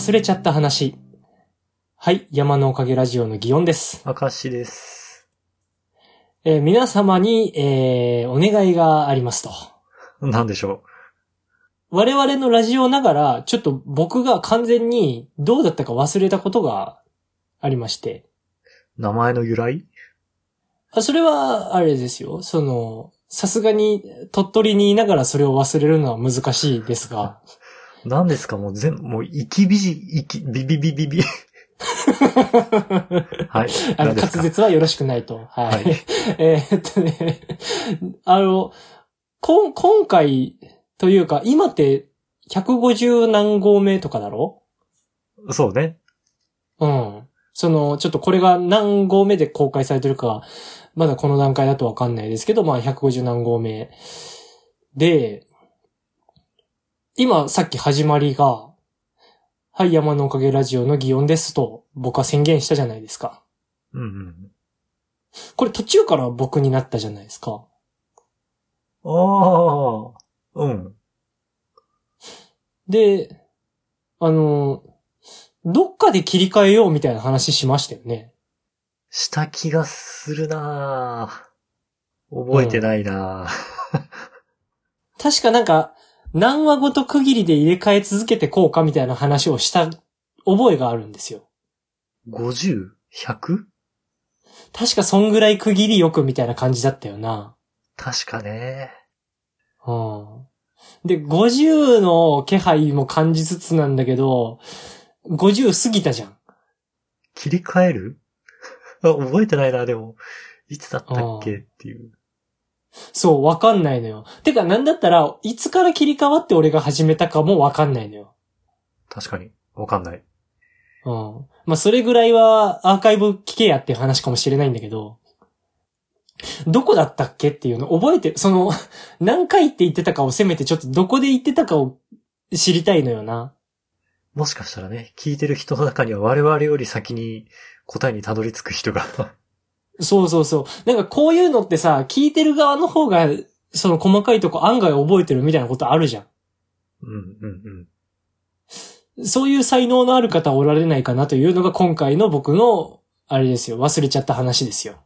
忘れちゃった話。はい、山のおかげラジオの祇園です。明石です。えー皆様に、えーお願いがありますと。なんでしょ我々のラジオながら、ちょっと僕が完全にどうだったか忘れたことがありまして。う。名前の由来？あそれは、あれですよ。その、さすがに鳥取にいながらそれを忘れるのは難しいですが。何ですか？もう全、もう、生きびじ、生き、ビビビビビ。はい。あの、滑舌はよろしくないと。はい。はい えーっとね、あの、こん、今回というか、今って150何号目とかだろ？そうね。うん。その、ちょっとこれが何号目で公開されてるか、まだこの段階だとわかんないですけど、まあ150何号目。で、今さっき始まりが、はい、山のおかげラジオの祇園ですと、僕は宣言したじゃないですか。うんうん。これ途中から僕になったじゃないですか。ああ、うん。で、あの、どっかで切り替えようみたいな話しましたよね。した気がするなぁ覚えてないなぁ確かなんか、何話ごと区切りで入れ替え続けてこうかみたいな話をした覚えがあるんですよ。50?100? 確かそんぐらい区切りよくみたいな感じだったよな。確かね。うん。で、50の気配も感じつつなんだけど、50過ぎたじゃん。切り替える？あ 覚えてないな、でも。いつだったっけ？っていう。そう、わかんないのよ。てか、なんだったら、いつから切り替わって俺が始めたかもわかんないのよ。確かに。わかんない。うん。まあ、それぐらいはアーカイブ聞けやっていう話かもしれないんだけど、どこだったっけっていうの覚えて、その、何回って言ってたかをせめてちょっとどこで言ってたかを知りたいのよな。もしかしたらね、聞いてる人の中には我々より先に答えにたどり着く人が。そうそうそう。なんかこういうのってさ、聞いてる側の方が、その細かいとこ案外覚えてるみたいなことあるじゃん。うんうんうん。そういう才能のある方おられないかなというのが今回の僕の、あれですよ、忘れちゃった話ですよ。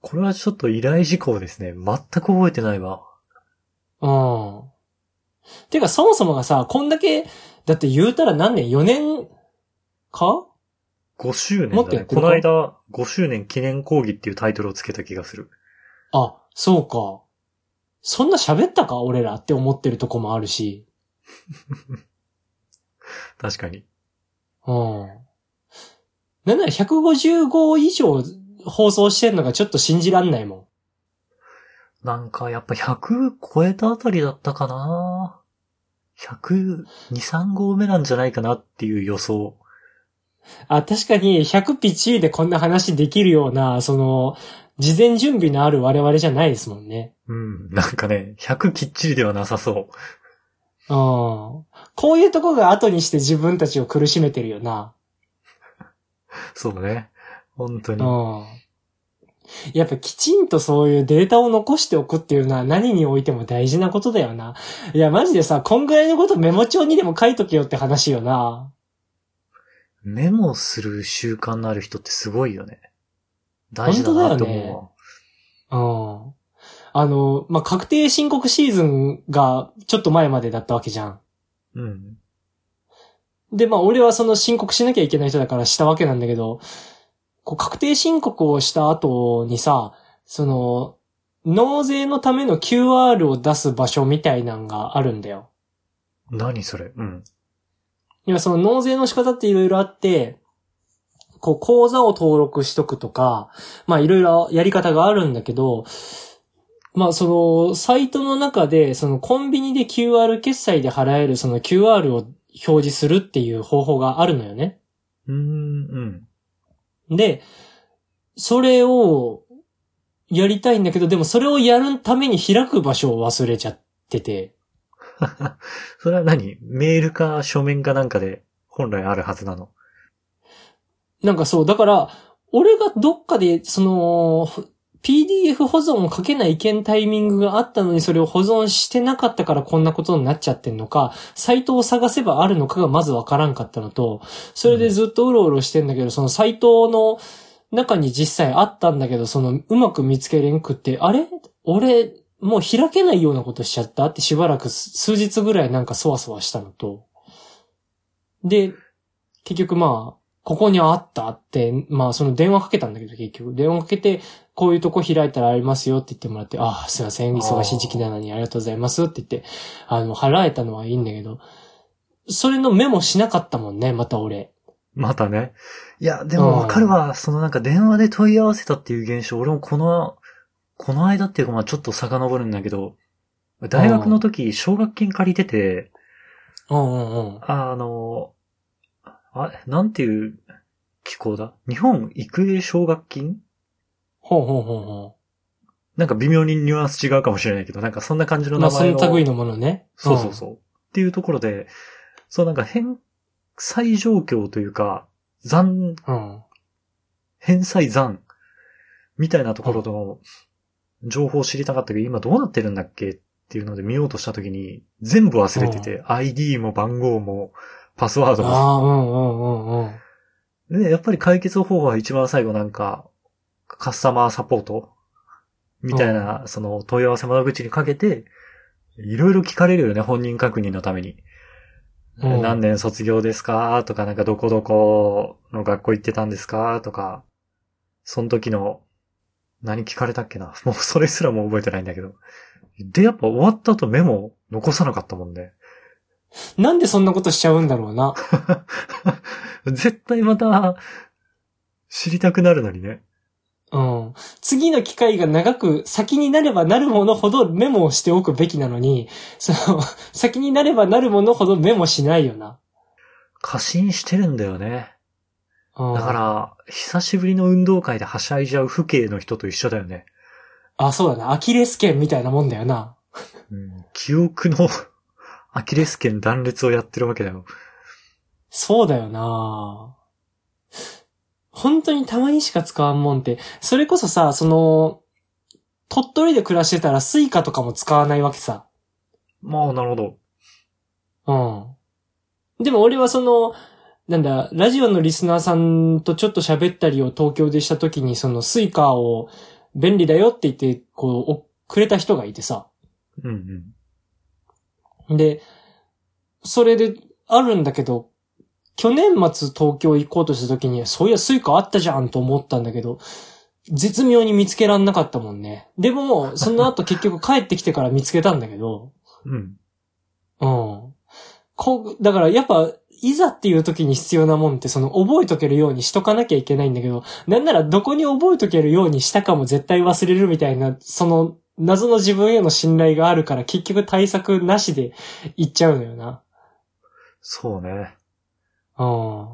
これはちょっと依頼事項ですね。全く覚えてないわ。うん。てか、そもそもがさ、こんだけ、だって言うたら何年 ?4 年か？5周年だね。もっとやってこの間、5周年記念講義っていうタイトルをつけた気がする。あ、そうか。そんな喋ったか？俺らって思ってるとこもあるし。確かに。うん。なんなら150号以上放送してんのがちょっと信じらんないもん。なんかやっぱ100超えたあたりだったかな102、3号目なんじゃないかなっていう予想。あ、確かに100ピッチリでこんな話できるような、その、事前準備のある我々じゃないですもんね。うん。なんかね、100きっちりではなさそう。うん。こういうとこが後にして自分たちを苦しめてるよな。そうね。本当に。うん。やっぱきちんとそういうデータを残しておくっていうのは何においても大事なことだよな。いや、マジでさ、こんぐらいのことメモ帳にでも書いとけよって話よな。メモする習慣のある人ってすごいよね。大事だなと思うわ。うん。あの、まあ、確定申告シーズンがちょっと前までだったわけじゃん。うん。で、まあ、俺はその申告しなきゃいけない人だからしたわけなんだけど、こう確定申告をした後にさ、その、納税のための QR を出す場所みたいなんがあるんだよ。何それ？うん。いや、その納税の仕方っていろいろあって、こう、口座を登録しとくとか、まあいろいろやり方があるんだけど、まあその、サイトの中で、そのコンビニで QR 決済で払えるその QR を表示するっていう方法があるのよね。うーん、うん。で、それをやりたいんだけど、でもそれをやるために開く場所を忘れちゃってて。それは何？メールか書面かなんかで本来あるはずなの？なんかそう、だから、俺がどっかで、その、PDF 保存をかけないけんタイミングがあったのにそれを保存してなかったからこんなことになっちゃってんのか、サイトを探せばあるのかがまずわからんかったのと、それでずっとうろうろしてんだけど、そのサイトの中に実際あったんだけど、そのうまく見つけれんくって、あれ？俺、もう開けないようなことしちゃったってしばらく数日ぐらいなんかそわそわしたのと、で、結局まあ、ここにあったって、まあその電話かけたんだけど結局、電話かけて、こういうとこ開いたらありますよって言ってもらって、ああ、すいません、忙しい時期なのにありがとうございますって言って、あの、払えたのはいいんだけど、それのメモしなかったもんね、また俺。またね。いや、でもわかるわ。そのなんか電話で問い合わせたっていう現象、俺もこの、この間っていうかまあちょっと遡るんだけど、大学の時、奨学金借りてて、うんうんうん。あの、あ、なんていう機構だ？日本育英奨学金？ほうほうほうほう。なんか微妙にニュアンス違うかもしれないけど、なんかそんな感じの名前の。まあ、その類のものね。そうそうそう。うん、っていうところで、そうなんか返済状況というか、残、うん、返済残みたいなところの情報を知りたかったけど、今どうなってるんだっけっていうので見ようとしたときに、全部忘れてて、うん、ID も番号も、パスワードも。ああ、うんうんうんうん。で、やっぱり解決方法は一番最後なんか、カスタマーサポートみたいな、その問い合わせ窓口にかけて、いろいろ聞かれるよね、本人確認のために。うん、何年卒業ですか？とか、なんかどこどこの学校行ってたんですか？とか、その時の、何聞かれたっけな？もうそれすらも覚えてないんだけど。で、やっぱ終わった後メモ残さなかったもんね。なんでそんなことしちゃうんだろうな。絶対また、知りたくなるのにね。うん。次の機会が長く先になればなるものほどメモをしておくべきなのに、その、先になればなるものほどメモしないよな。過信してるんだよね。だから、久しぶりの運動会ではしゃいじゃう父兄の人と一緒だよね。あ、そうだな。アキレス腱みたいなもんだよな。うん、記憶の アキレス腱断裂をやってるわけだよ。そうだよな本当にたまにしか使わんもんって、それこそさ、その、鳥取で暮らしてたらスイカとかも使わないわけさ。まあ、なるほど。うん。でも俺はその、なんだ、ラジオのリスナーさんとちょっと喋ったりを東京でした時に、そのスイカを便利だよって言って、こう、くれた人がいてさ。うんうん。で、それであるんだけど、去年末東京行こうとした時に、そういやスイカあったじゃんと思ったんだけど、絶妙に見つけらんなかったもんね。でも、その後結局帰ってきてから見つけたんだけど。うん。うん。こだからやっぱ、いざっていう時に必要なもんってその覚えとけるようにしとかなきゃいけないんだけど、なんならどこに覚えとけるようにしたかも絶対忘れるみたいな、その謎の自分への信頼があるから結局対策なしで行っちゃうのよな。そうね。うん。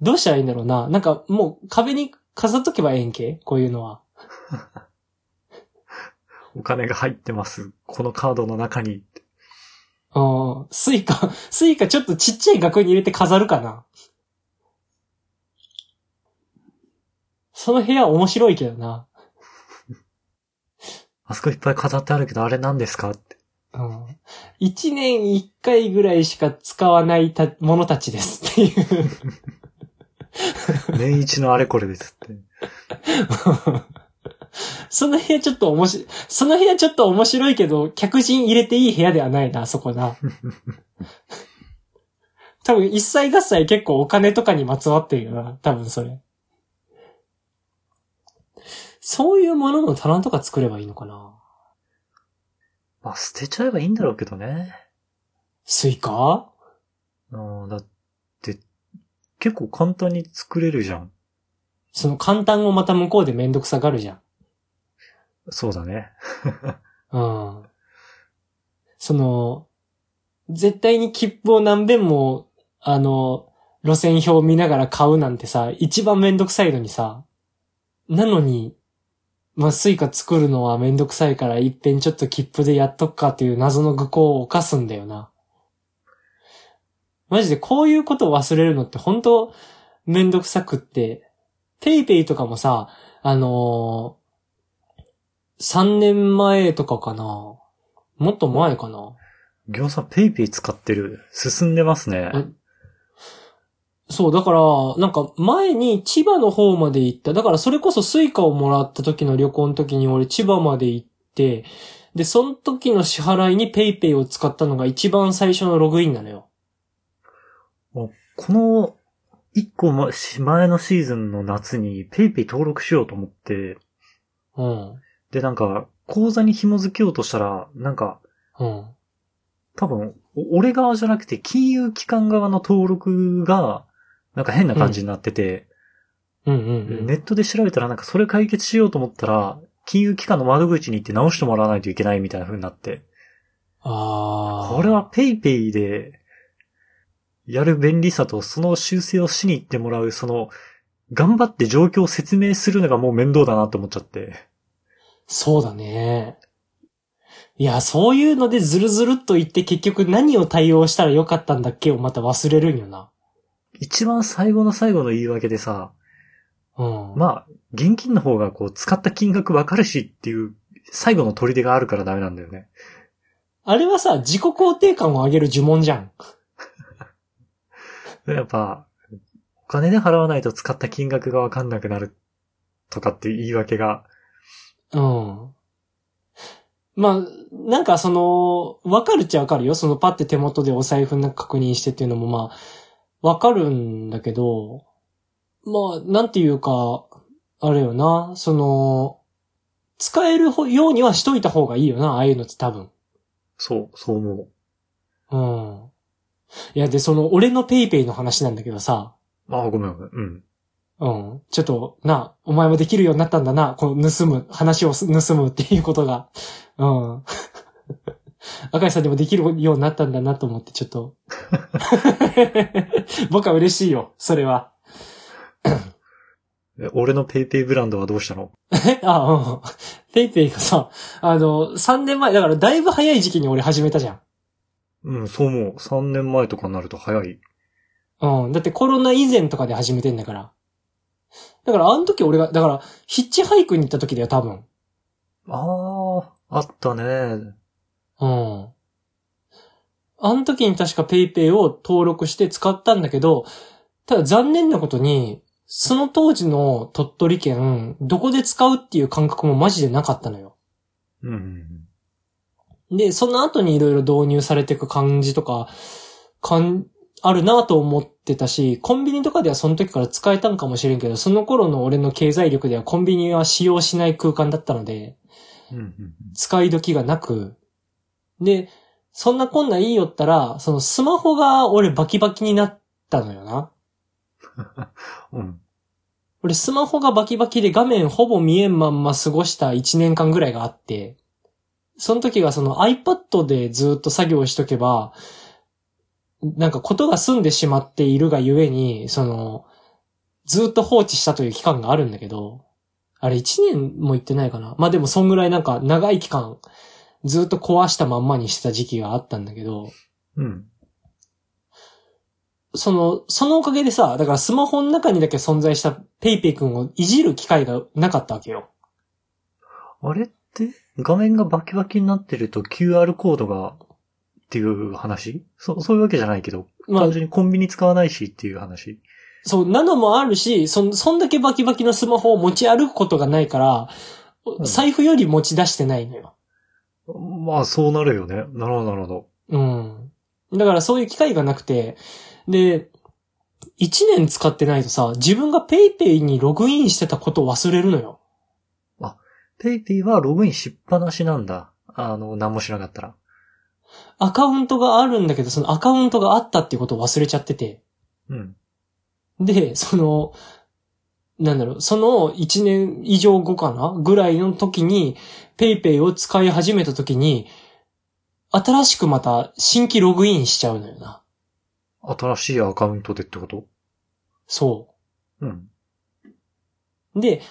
どうしたらいいんだろうな。なんかもう壁に飾っとけばええんけ？こういうのは。お金が入ってます。このカードの中に。うん。スイカ、スイカちょっとちっちゃい額に入れて飾るかな。その部屋面白いけどな。あそこいっぱい飾ってあるけど、あれ何ですかって。うん。一年一回ぐらいしか使わないたものたちですっていう。年一のあれこれですって。その部屋ちょっと面白い、その部屋ちょっと面白いけど、客人入れていい部屋ではないな、そこな。多分一切合切結構お金とかにまつわってるよな、多分それ。そういうものの棚とか作ればいいのかなまあ、捨てちゃえばいいんだろうけどね。スイカ？うん、だって、結構簡単に作れるじゃん。その簡単をまた向こうでめんどくさがるじゃん。そうだね。うん。その、絶対に切符を何遍も、あの、路線表を見ながら買うなんてさ、一番めんどくさいのにさ、なのに、まあ、スイカ作るのはめんどくさいから一遍ちょっと切符でやっとくかっていう謎の愚行を犯すんだよな。マジでこういうことを忘れるのって本当めんどくさくって、ペイペイとかもさ、あの3年前とかかな。もっと前かな。ギョンさんペイペイ使ってる。進んでますね。え？そう、だから、なんか前に千葉の方まで行った。だからそれこそスイカをもらった時の旅行の時に俺千葉まで行って、で、その時の支払いにペイペイを使ったのが一番最初のログインなのよ。この、一個ま前のシーズンの夏にペイペイ登録しようと思って、うん。で、なんか、口座に紐付けようとしたら、なんか、うん。多分、お俺側じゃなくて、金融機関側の登録が、なんか変な感じになってて、うんうんうん。ネットで調べたらなんかそれ解決しようと思ったら、金融機関の窓口に行って直してもらわないといけないみたいな風になって、ああ。これはペイペイで、やる便利さとその修正をしに行ってもらう、その、頑張って状況を説明するのがもう面倒だなと思っちゃって。そうだね。いや、そういうのでズルズルっと言って結局何を対応したらよかったんだっけをまた忘れるんよな。一番最後の最後の言い訳でさ、うん。まあ、現金の方がこう使った金額わかるしっていう最後の砦があるからダメなんだよね。あれはさ、自己肯定感を上げる呪文じゃん。やっぱ、お金で払わないと使った金額がわかんなくなるとかっていう言い訳が、うん。まあ、なんかその、わかるっちゃわかるよ。そのパって手元でお財布の確認してっていうのもまあ、わかるんだけど、まあ、なんていうか、あれよな、その、使えるようにはしといた方がいいよな、ああいうのって多分。そう、そう思う。うん。いや、で、その、俺のペイペイの話なんだけどさ、ああ、ごめんごめん。うん。うん。ちょっと、な、お前もできるようになったんだな、この盗む、話をす盗むっていうことが。うん。赤井さんにもできるようになったんだなと思って、ちょっと。僕は嬉しいよ、それは。え俺のペイペイブランドはどうしたの？え あ、うん。ペイペイがさ、あの、3年前、だからだいぶ早い時期に俺始めたじゃん。うん、そう思う。3年前とかになると早い。うん。だってコロナ以前とかで始めてんだから。だからあの時俺が、だから、ヒッチハイクに行った時だよ、多分。ああ、あったね。うん。あの時に確か PayPay を登録して使ったんだけど、ただ残念なことに、その当時の鳥取県、どこで使うっていう感覚もマジでなかったのよ。うんうんで、その後にいろいろ導入されていく感じとか、かん、あるなと思ってたし、コンビニとかではその時から使えたんかもしれんけど、その頃の俺の経済力ではコンビニは使用しない空間だったので、使い時がなく、で、そんなこんなんいいよったら、そのスマホが俺バキバキになったのよな。うん。うん。俺スマホがバキバキで画面ほぼ見えんまんま過ごした1年間ぐらいがあって、その時がその iPad でずっと作業しとけば、なんかことが済んでしまっているがゆえに、その、ずっと放置したという期間があるんだけど、あれ1年も言ってないかな。まあでもそんぐらいなんか長い期間、ずっと壊したまんまにしてた時期があったんだけど、うん。その、そのおかげでさ、だからスマホの中にだけ存在したペイペイ君をいじる機会がなかったわけよ。あれって、画面がバキバキになってると QR コードが、っていう話？そ、そういうわけじゃないけど、まあ単、純にコンビニ使わないしっていう話。そう、なのもあるし、そん、そんだけバキバキのスマホを持ち歩くことがないから、ん財布より持ち出してないのよ。まあ、そうなるよね。なるほど、なるほど。うん。だからそういう機会がなくて、で、一年使ってないとさ、自分がペイペイにログインしてたことを忘れるのよ。ペイペイはログインしっぱなしなんだ。あの、何もしなかったら。アカウントがあるんだけど、そのアカウントがあったっていうことを忘れちゃってて。うん。で、その、なんだろう、その1年以上後かなぐらいの時に、ペイペイを使い始めた時に、新しくまた新規ログインしちゃうのよな。新しいアカウントでってこと？そうん。う。で、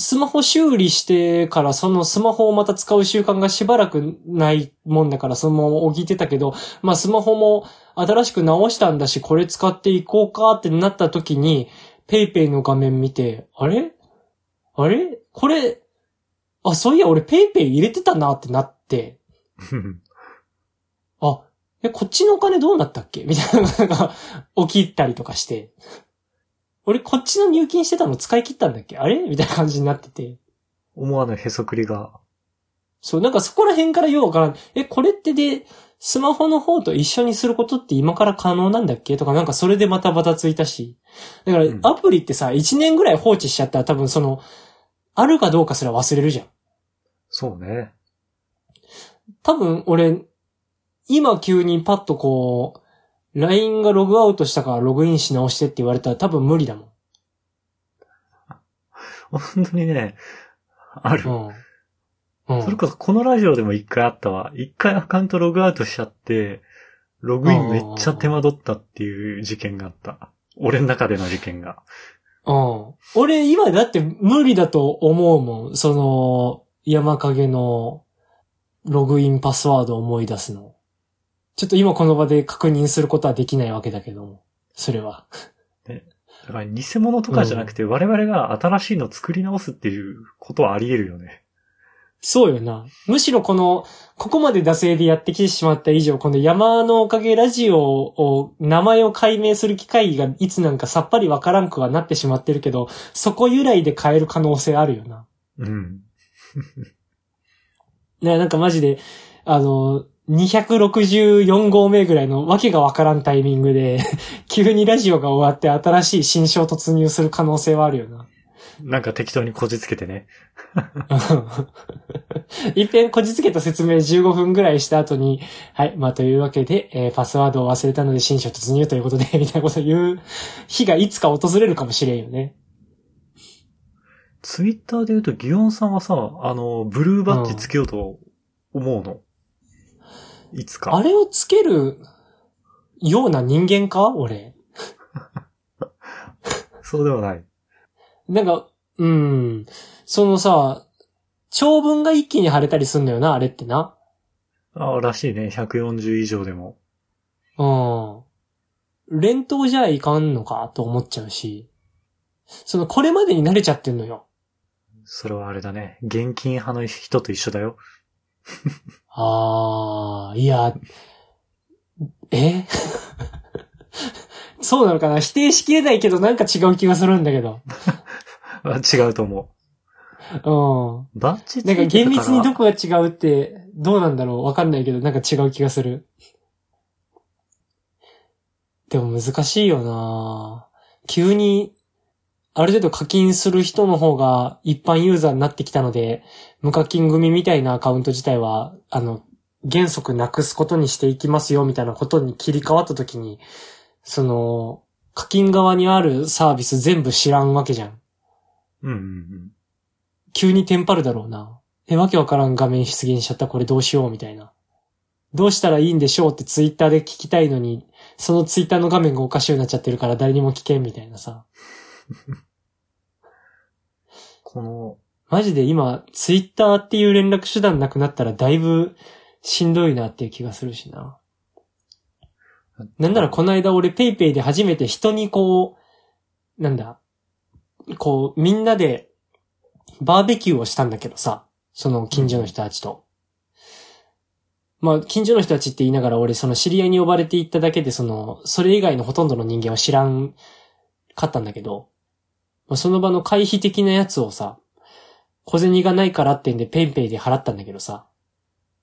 スマホ修理してからそのスマホをまた使う習慣がしばらくないもんだからそのまま置いてたけど、まあスマホも新しく直したんだしこれ使っていこうかってなった時に、ペイペイの画面見て、あれ？あれ？これ、あ、そういや、俺ペイペイ入れてたなってなって、あ、え、こっちのお金どうなったっけ？みたいなのが起きたりとかして。俺こっちの入金してたの使い切ったんだっけ？あれ？みたいな感じになってて。思わぬへそくりが。そう、なんかそこら辺からようわからん。え、これってで、スマホの方と一緒にすることって今から可能なんだっけ？とかなんかそれでまたバタついたし。だからうんアプリってさ、1年ぐらい放置しちゃったら多分その、あるかどうかすら忘れるじゃん。そうね。多分俺、今急にパッとこう、LINE がログアウトしたからログインし直してって言われたら多分無理だもん。本当にね、ある。うん。うん。それこそこのラジオでも一回あったわ。一回アカウントログアウトしちゃって、ログインめっちゃ手間取ったっていう事件があった。俺の中での事件が。うん。俺今だって無理だと思うもん。その、山影のログインパスワードを思い出すの。ちょっと今この場で確認することはできないわけだけども。それは。だから偽物とかじゃなくて我々が新しいの作り直すっていうことはあり得るよね。そうよな。むしろこの、ここまで惰性でやってきてしまった以上、この山のおかげラジオを、名前を解明する機会がいつなんかさっぱりわからんくはなってしまってるけど、そこ由来で変える可能性あるよな。うん。ね、なんかマジで、あの、264号目ぐらいのわけがわからんタイミングで、急にラジオが終わって新しい新章突入する可能性はあるよな。なんか適当にこじつけてね。一遍こじつけた説明15分ぐらいした後に、はい、まあというわけで、えーパスワードを忘れたので新章突入ということで、みたいなことを言う日がいつか訪れるかもしれんよね。ツイッターで言うと、ギオンさんはさ、あの、ブルーバッジつけようと思うの、いつか。あれをつけるような人間か？俺。そうではない。なんか、うん。そのさ、長文が一気に貼れたりすんのよな、あれってな。ああ、らしいね。140以上でも。うん。連投じゃいかんのかと思っちゃうし。その、これまでに慣れちゃってんのよ。それはあれだね。現金派の人と一緒だよ。あー、いや、え？そうなのかな？否定しきれないけどなんか違う気がするんだけど。あ違うと思うん。う。バッジつなんかいてたから厳密にどこが違うってどうなんだろう？わかんないけどなんか違う気がする。でも難しいよな急に、ある程度課金する人の方が一般ユーザーになってきたので、無課金組みたいなアカウント自体は、あの、原則なくすことにしていきますよみたいなことに切り替わった時に、その、課金側にあるサービス全部知らんわけじゃん。うんうんうん。急にテンパるだろうな。え、わけわからん画面出現しちゃったこれどうしようみたいな。どうしたらいいんでしょうってツイッターで聞きたいのに、そのツイッターの画面がおかしいようになっちゃってるから誰にも聞けんみたいなさ。この、マジで今、ツイッターっていう連絡手段なくなったらだいぶしんどいなっていう気がするしな。なんならこの間俺ペイペイで初めて人にこう、なんだ、こうみんなでバーベキューをしたんだけどさ、その近所の人たちと。まあ、近所の人たちって言いながら俺その知り合いに呼ばれて行っただけでその、それ以外のほとんどの人間は知らんかったんだけど、まあその場の回避的なやつをさ、小銭がないからってんでペイペイで払ったんだけどさ、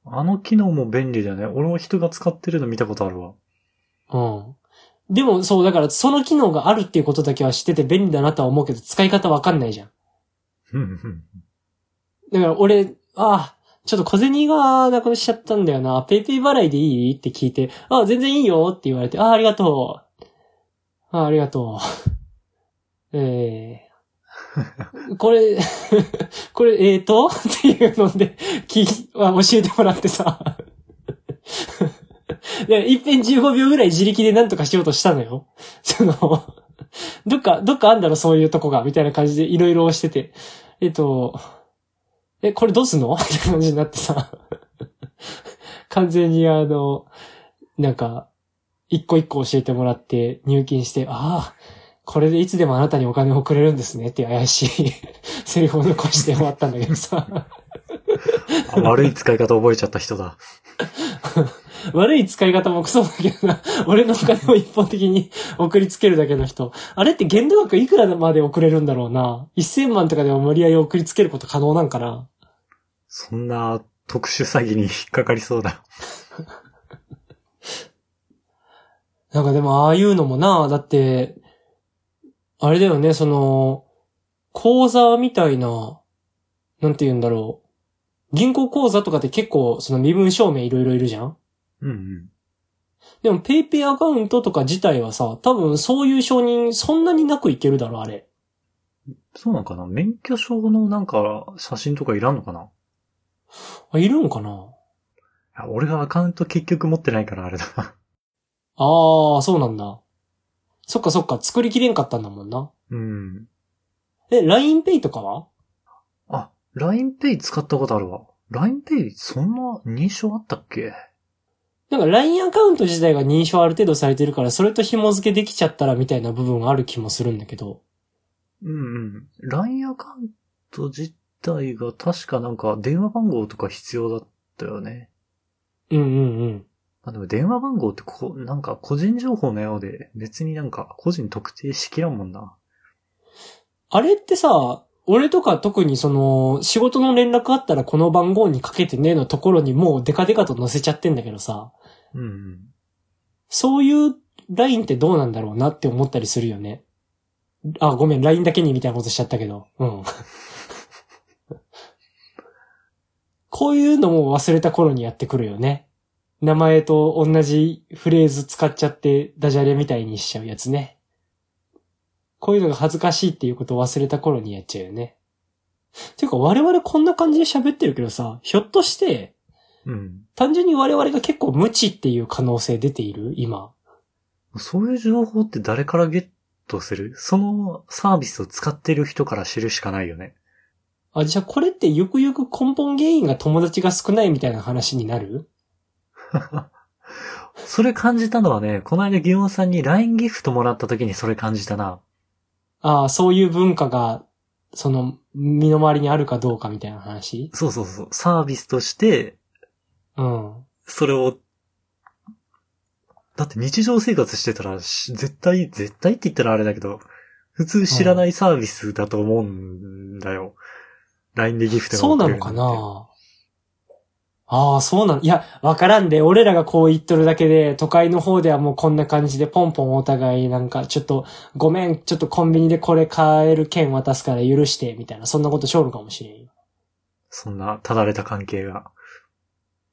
あの機能も便利だよね。俺も人が使ってるの見たことあるわ。うん。でも、そう、だから、その機能があるっていうことだけは知ってて便利だなとは思うけど、使い方わかんないじゃん。うんうん。だから、俺、ああ、ちょっと小銭がなくしちゃったんだよな。ペイペイ払いでいい？って聞いて、ああ、全然いいよって言われて、ああ、ありがとう。ああ、ありがとう。ええ これ、これ、えーと？っていうので、き、あ教えてもらってさ。で、一遍15秒ぐらい自力で何とかしようとしたのよ。その、どっか、どっかあんだろ、そういうとこが、みたいな感じでいろいろしてて。えっと、え、これどうすんの？って感じになってさ。完全にあの、なんか、一個一個教えてもらって入金して、ああ、これでいつでもあなたにお金をくれるんですねっていう怪しい セリフを残して終わったんだけどさ。あ悪い使い方覚えちゃった人だ。悪い使い方もクソだけどな。俺のお金を一方的に送りつけるだけの人。あれって限度額いくらまで送れるんだろうな。1000万とかでも無理やり送りつけること可能なんかな。そんな特殊詐欺に引っかかりそうだ。なんかでもああいうのもな、だって、あれだよね、その、口座みたいな、なんて言うんだろう。銀行口座とかって結構その身分証明いろいろいるじゃん？うんうん。でもペイペイアカウントとか自体はさ、多分そういう承認そんなになくいけるだろ、あれ。そうなんかな？免許証のなんか写真とかいらんのかな？あ、いるんかな？いや俺がアカウント結局持ってないからあれだな。ああ、そうなんだ。そっかそっか、作りきれんかったんだもんな。うん。え、LINEPay とかは？あ、LINEPay 使ったことあるわ。LINEPay そんな認証あったっけ？なんか LINE アカウント自体が認証ある程度されてるから、それと紐付けできちゃったらみたいな部分がある気もするんだけど。うんうん。LINE アカウント自体が確かなんか電話番号とか必要だったよね。うんうんうん。まあでも電話番号ってこ、なんか個人情報のようで別になんか個人特定しきらんもんな。あれってさ、俺とか特にその、仕事の連絡あったらこの番号にかけてねのところにもうデカデカと載せちゃってんだけどさ、うんうん。そういう LINE ってどうなんだろうなって思ったりするよね。あ、ごめん、LINE だけにみたいなことしちゃったけど。うん。こういうのも忘れた頃にやってくるよね。名前と同じフレーズ使っちゃってダジャレみたいにしちゃうやつね。こういうのが恥ずかしいっていうことを忘れた頃にやっちゃうよね。ていうか我々こんな感じで喋ってるけどさ、ひょっとして、うん。単純に我々が結構無知っていう可能性出ている？今。そういう情報って誰からゲットする？そのサービスを使ってる人から知るしかないよね。あ、じゃあこれってゆくゆく根本原因が友達が少ないみたいな話になる？それ感じたのはね、この間ギオンさんに LINE ギフトもらった時にそれ感じたな。ああ、そういう文化が、その、身の回りにあるかどうかみたいな話？そうそうそう。サービスとして、うん。それを、だって日常生活してたら、し絶対、絶対って言ったらあれだけど、普通知らないサービスだと思うんだよ。LINE でギフトがそうなのかな？ああ、そうなの。いや、わからんで、俺らがこう言っとるだけで、都会の方ではもうこんな感じでポンポンお互いなんか、ちょっと、ごめん、ちょっとコンビニでこれ買える券渡すから許して、みたいな、そんなことしょるかもしれんよ。そんな、ただれた関係が。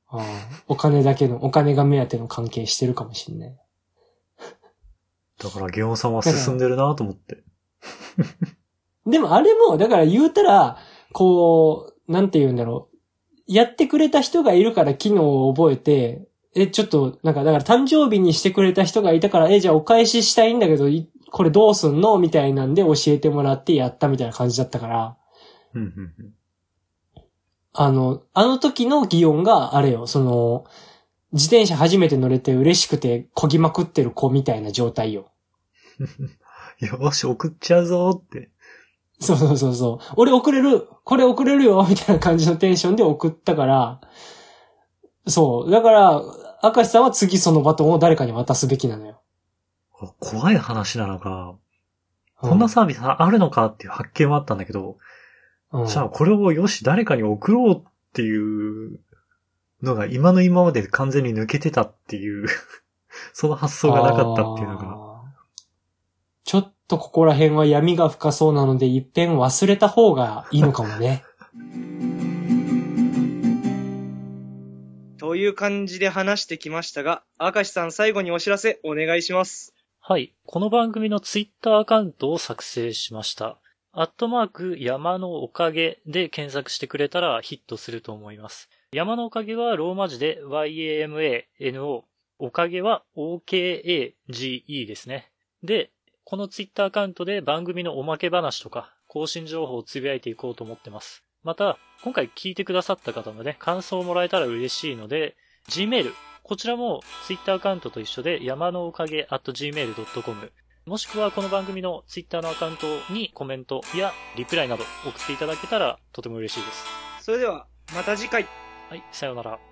ああお金だけの、お金が目当ての関係してるかもしれない。だから、ギオンさんは進んでるなと思って。でもあれも、だから言うたら、こう、なんて言うんだろう。やってくれた人がいるから機能を覚えて、え、ちょっと、なんか、だから誕生日にしてくれた人がいたから、え、じゃあお返ししたいんだけど、いこれどうすんの？みたいなんで教えてもらってやったみたいな感じだったから、あの、あの時の擬音が、あれよ、その、自転車初めて乗れて嬉しくて漕ぎまくってる子みたいな状態よ。よし、送っちゃうぞーって。そうそうそうそう。俺送れるこれ送れるよみたいな感じのテンションで送ったから、そう。だから、明石さんは次そのバトンを誰かに渡すべきなのよ。あ怖い話なのか、うこんなサービスあるのかっていう発見はあったんだけど、うんじゃあこれをよし、誰かに送ろうっていうのが今の今まで完全に抜けてたっていう、その発想がなかったっていうのが。ちょっとここら辺は闇が深そうなので、一遍忘れた方がいいのかもね。という感じで話してきましたが、明石さん最後にお知らせお願いします。はい。この番組のツイッターアカウントを作成しました。アットマーク山のおかげで検索してくれたらヒットすると思います。山のおかげはローマ字で YAMANO。おかげは OKAGE ですね。で、このツイッターアカウントで番組のおまけ話とか更新情報をつぶやいていこうと思ってます。また、今回聞いてくださった方のね、感想をもらえたら嬉しいので、Gmail、こちらも Twitter アカウントと一緒で山のおかげ at gmail.com もしくはこの番組のツイッターのアカウントにコメントやリプライなど送っていただけたらとても嬉しいです。それでは、また次回。はい、さようなら。